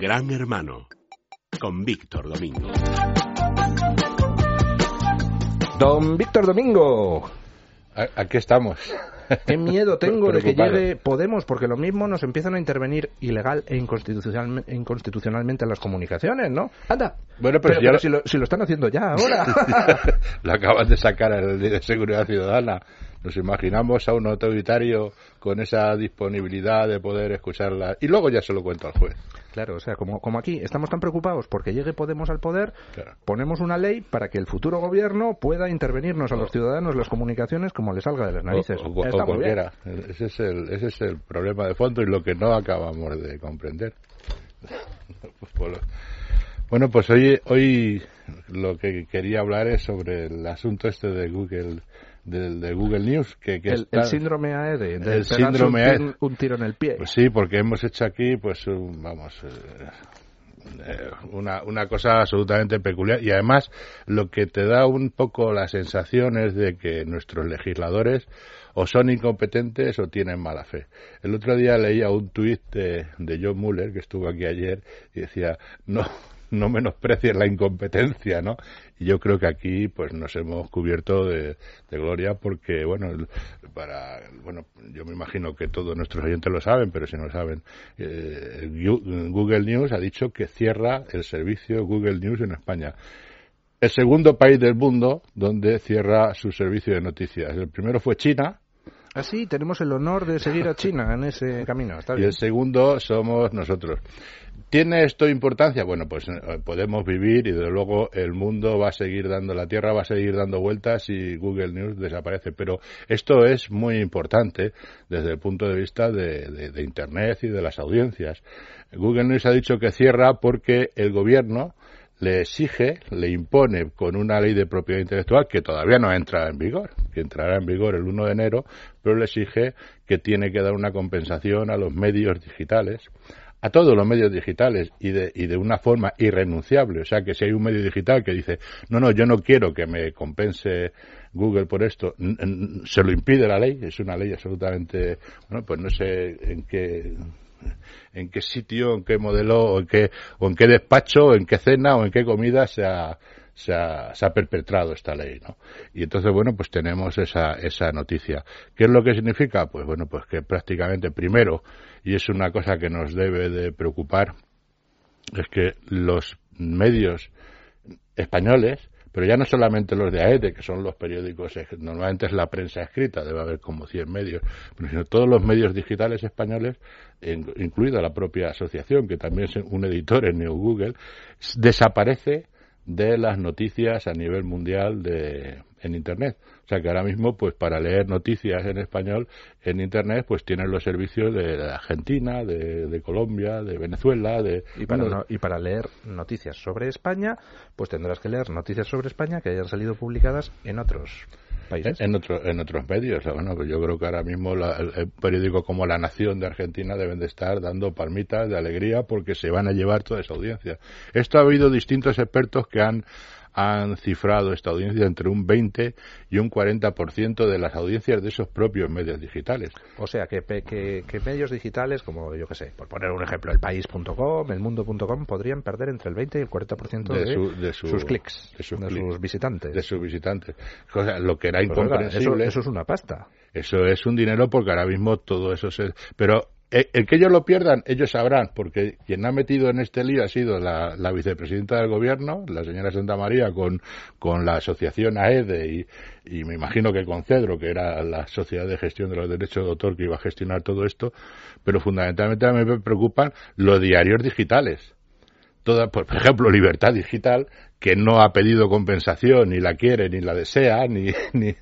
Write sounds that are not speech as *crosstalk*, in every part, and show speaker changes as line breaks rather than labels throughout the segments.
Gran Hermano, con Víctor Domingo.
Don Víctor Domingo.
Aquí estamos.
Qué miedo tengo de que llegue Podemos, porque lo mismo nos empiezan a intervenir ilegal e inconstitucionalmente en las comunicaciones, ¿no? Anda.
Bueno, pero,
si, lo, si, lo, están haciendo ya ahora. *laughs*
lo acaban de sacar el de Seguridad Ciudadana. Nos imaginamos a un autoritario con esa disponibilidad de poder escucharla. Y luego ya se lo cuento al juez.
Claro, o sea, como, como aquí estamos tan preocupados porque llegue Podemos al poder, ponemos una ley para que el futuro gobierno pueda intervenirnos a los ciudadanos las comunicaciones como le salga de las narices.
O, cualquiera. Ese es, el, ese es el problema de fondo y lo que no acabamos de comprender. *laughs* bueno, pues hoy, hoy lo que quería hablar es sobre el asunto este de Google de, Google News. Que,
el, síndrome AED, el síndrome un, e un, tiro en el pie.
Pues sí, porque hemos hecho aquí, pues, vamos, eh, eh, una, una cosa absolutamente peculiar. Y además, lo que te da un poco la sensación es de que nuestros legisladores o son incompetentes o tienen mala fe. El otro día leía un tuit de, de John Muller, que estuvo aquí ayer, y decía, no, no menosprecies la incompetencia, ¿no? Y yo creo que aquí, pues, nos hemos cubierto de, gloria porque, bueno, para, bueno, yo me imagino que todos nuestros oyentes lo saben, pero si no lo saben, eh, Google News ha dicho que cierra el servicio Google News en España. El segundo país del mundo donde cierra su servicio de noticias. El primero fue China,
Así ah, tenemos el honor de seguir a China en ese camino.
y el segundo somos nosotros. ¿Tiene esto importancia? Bueno, pues eh, podemos vivir y desde luego el mundo va a seguir dando, la Tierra va a seguir dando vueltas y Google News desaparece. Pero esto es muy importante desde el punto de vista de, de Internet y de las audiencias. Google News ha dicho que cierra porque el gobierno le exige, le impone con una ley de propiedad intelectual que todavía no entra en vigor, que entrará en vigor el 1 de enero, pero le exige que tiene que dar una compensación a los medios digitales, a todos los medios digitales y de, y de una forma irrenunciable. O sea, que si hay un medio digital que dice, no, no, yo no quiero que me compense Google por esto, se lo impide la ley, es una ley absolutamente, bueno, pues no sé en qué en qué sitio, en qué modelo, o en qué, o en qué despacho, en qué cena, o en qué comida se ha, se ha, se ha, perpetrado esta ley, ¿no? Y entonces, bueno, pues tenemos esa, esa noticia. ¿Qué es lo que significa? Pues bueno, pues que prácticamente primero, y es una cosa que nos debe de preocupar, es que los medios españoles pero ya no solamente los de AEDE, que son los periódicos, normalmente es la prensa escrita, debe haber como 100 medios, sino todos los medios digitales españoles, incluida la propia asociación, que también es un editor en New Google, desaparece de las noticias a nivel mundial de, en Internet. O sea que ahora mismo, pues para leer noticias en español en Internet, pues tienen los servicios de Argentina, de, Colombia, de Venezuela, de...
Y para, y para leer noticias sobre España, pues tendrás que leer noticias sobre España que hayan salido publicadas en otros
En, otro, en otros medios. Bueno, pues yo creo que ahora mismo el, periódico como La Nación de Argentina deben de estar dando palmitas de alegría porque se van a llevar toda esa audiencia. Esto ha habido distintos expertos que han han cifrado esta audiencia entre un 20 y un 40% de las audiencias de esos propios medios digitales.
O sea, que, que, medios digitales, como yo que sé, por poner un ejemplo, el país.com, el mundo.com, podrían perder entre el 20 y el 40% de, de, sus clics, de, sus, visitantes.
De sus visitantes. O sea, lo que era pues incomprensible.
eso, es una pasta.
Eso es un dinero porque ahora mismo todo eso se... Pero el que ellos lo pierdan, ellos sabrán, porque quien ha metido en este lío ha sido la, vicepresidenta del gobierno, la señora Santa María, con, con la asociación AEDE y, y, me imagino que con Cedro, que era la sociedad de gestión de los derechos de autor que iba a gestionar todo esto, pero fundamentalmente a mí me preocupan los diarios digitales. Toda, por ejemplo, Libertad Digital, que no ha pedido compensación, ni la quiere, ni la desea, ni, *laughs* ni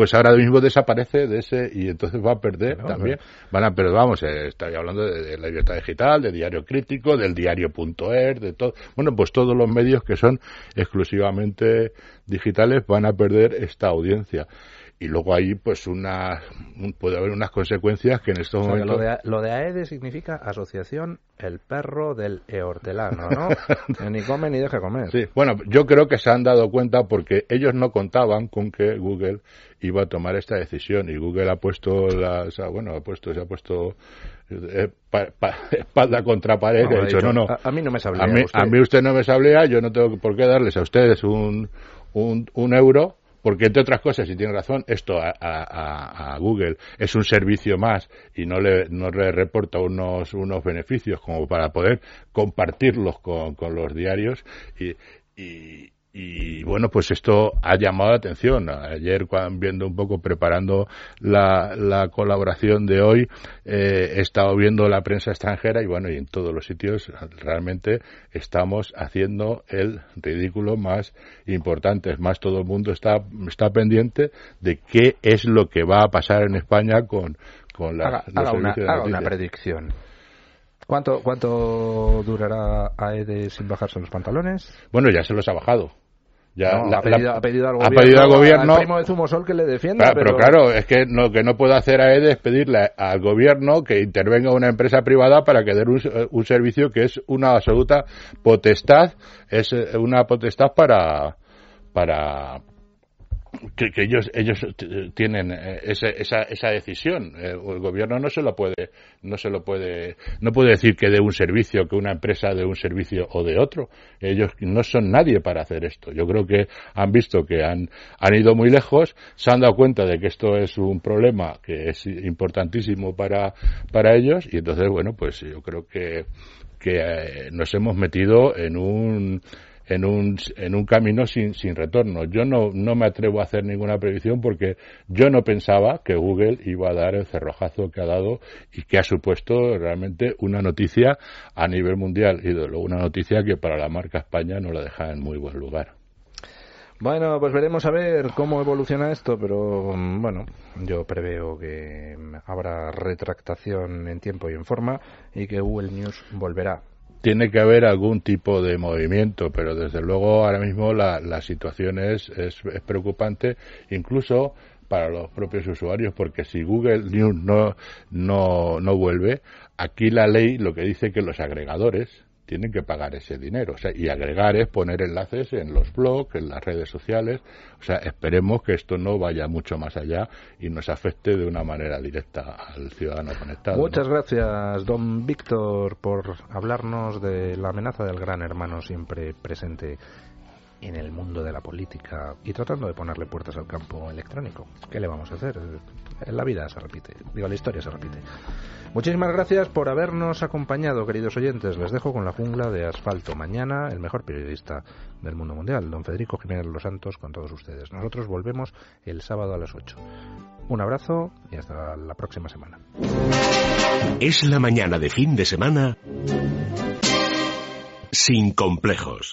pues ahora mismo desaparece de ese y entonces va a perder también. Van a perder, vamos, eh, estoy hablando de, la libertad digital, de diario crítico, del diario.er, de todo. Bueno, pues todos los medios que son exclusivamente digitales van a perder esta audiencia. Y luego ahí pues una puede haber unas consecuencias que en estos momentos
lo de, lo de AEDE significa asociación el perro del hortelano no *laughs* ni come ni deja comer
sí bueno yo creo que se han dado cuenta porque ellos no contaban con que Google iba a tomar esta decisión y Google ha puesto la bueno ha puesto se ha puesto eh, espalda contra pared no, dicho, no no
a, mí no me sablea
a mí usted. a mí usted no me sablea yo no tengo por qué darles a ustedes un un, un euro porque entre otras cosas, y tiene razón, esto a, Google es un servicio más y no le, no le reporta unos, unos beneficios como para poder compartirlos con, con los diarios y, y, y bueno, pues esto ha llamado la atención. Ayer, viendo un poco, preparando la, la colaboración de hoy, eh, he estado viendo la prensa extranjera y bueno, y en todos los sitios realmente estamos haciendo el ridículo más importante. Es más, todo el mundo está, está pendiente de qué es lo que va a pasar en España con, con la,
haga, una, haga una predicción. ¿Cuánto, ¿Cuánto durará AED sin bajarse los pantalones?
Bueno, ya se los ha bajado. Ya
ha, pedido, al
gobierno,
al primo de Zumosol que le defienda.
pero... claro, es que lo que no puede hacer AED es pedirle al gobierno que intervenga una empresa privada para que dé un, un servicio que es una absoluta potestad, es eh, una potestad para, para, que, ellos ellos tienen eh, esa, esa decisión. Eh, el gobierno no se lo puede no se lo puede no puede decir que de un servicio que una empresa de un servicio o de otro. Ellos no son nadie para hacer esto. Yo creo que han visto que han han ido muy lejos se han dado cuenta de que esto es un problema que es importantísimo para para ellos y entonces bueno pues yo creo que que eh, nos hemos metido en un en un, en un camino sin, sin retorno. Yo no, no me atrevo a hacer ninguna previsión porque yo no pensaba que Google iba a dar el cerrojazo que ha dado y que ha supuesto realmente una noticia a nivel mundial y de luego una noticia que para la marca España no la deja en muy buen lugar.
Bueno, pues veremos a ver cómo evoluciona esto, pero mm, bueno, yo preveo que habrá retractación en tiempo y en forma y que Google News volverá
tiene que haber algún tipo de movimiento, pero desde luego ahora mismo la, la situación es, es, preocupante, incluso para los propios usuarios, porque si Google News no, no, no vuelve, aquí la ley lo que dice que los agregadores, tienen que pagar ese dinero. Y agregar es poner enlaces en los blogs, en las redes sociales. O sea, esperemos que esto no vaya mucho más allá y nos afecte de una manera directa al ciudadano conectado.
Muchas gracias, don Víctor, por hablarnos de la amenaza del gran hermano siempre presente en el mundo de la política y tratando de ponerle puertas al campo electrónico. ¿Qué le vamos a hacer? En la vida se repite, digo, la historia se repite. Muchísimas gracias por habernos acompañado, queridos oyentes. Les dejo con la jungla de asfalto. Mañana, el mejor periodista del mundo mundial, don Federico Jiménez Los Santos, con todos ustedes. Nosotros volvemos el sábado a las 8. Un abrazo y hasta la próxima semana.
Es la mañana de fin de semana sin complejos.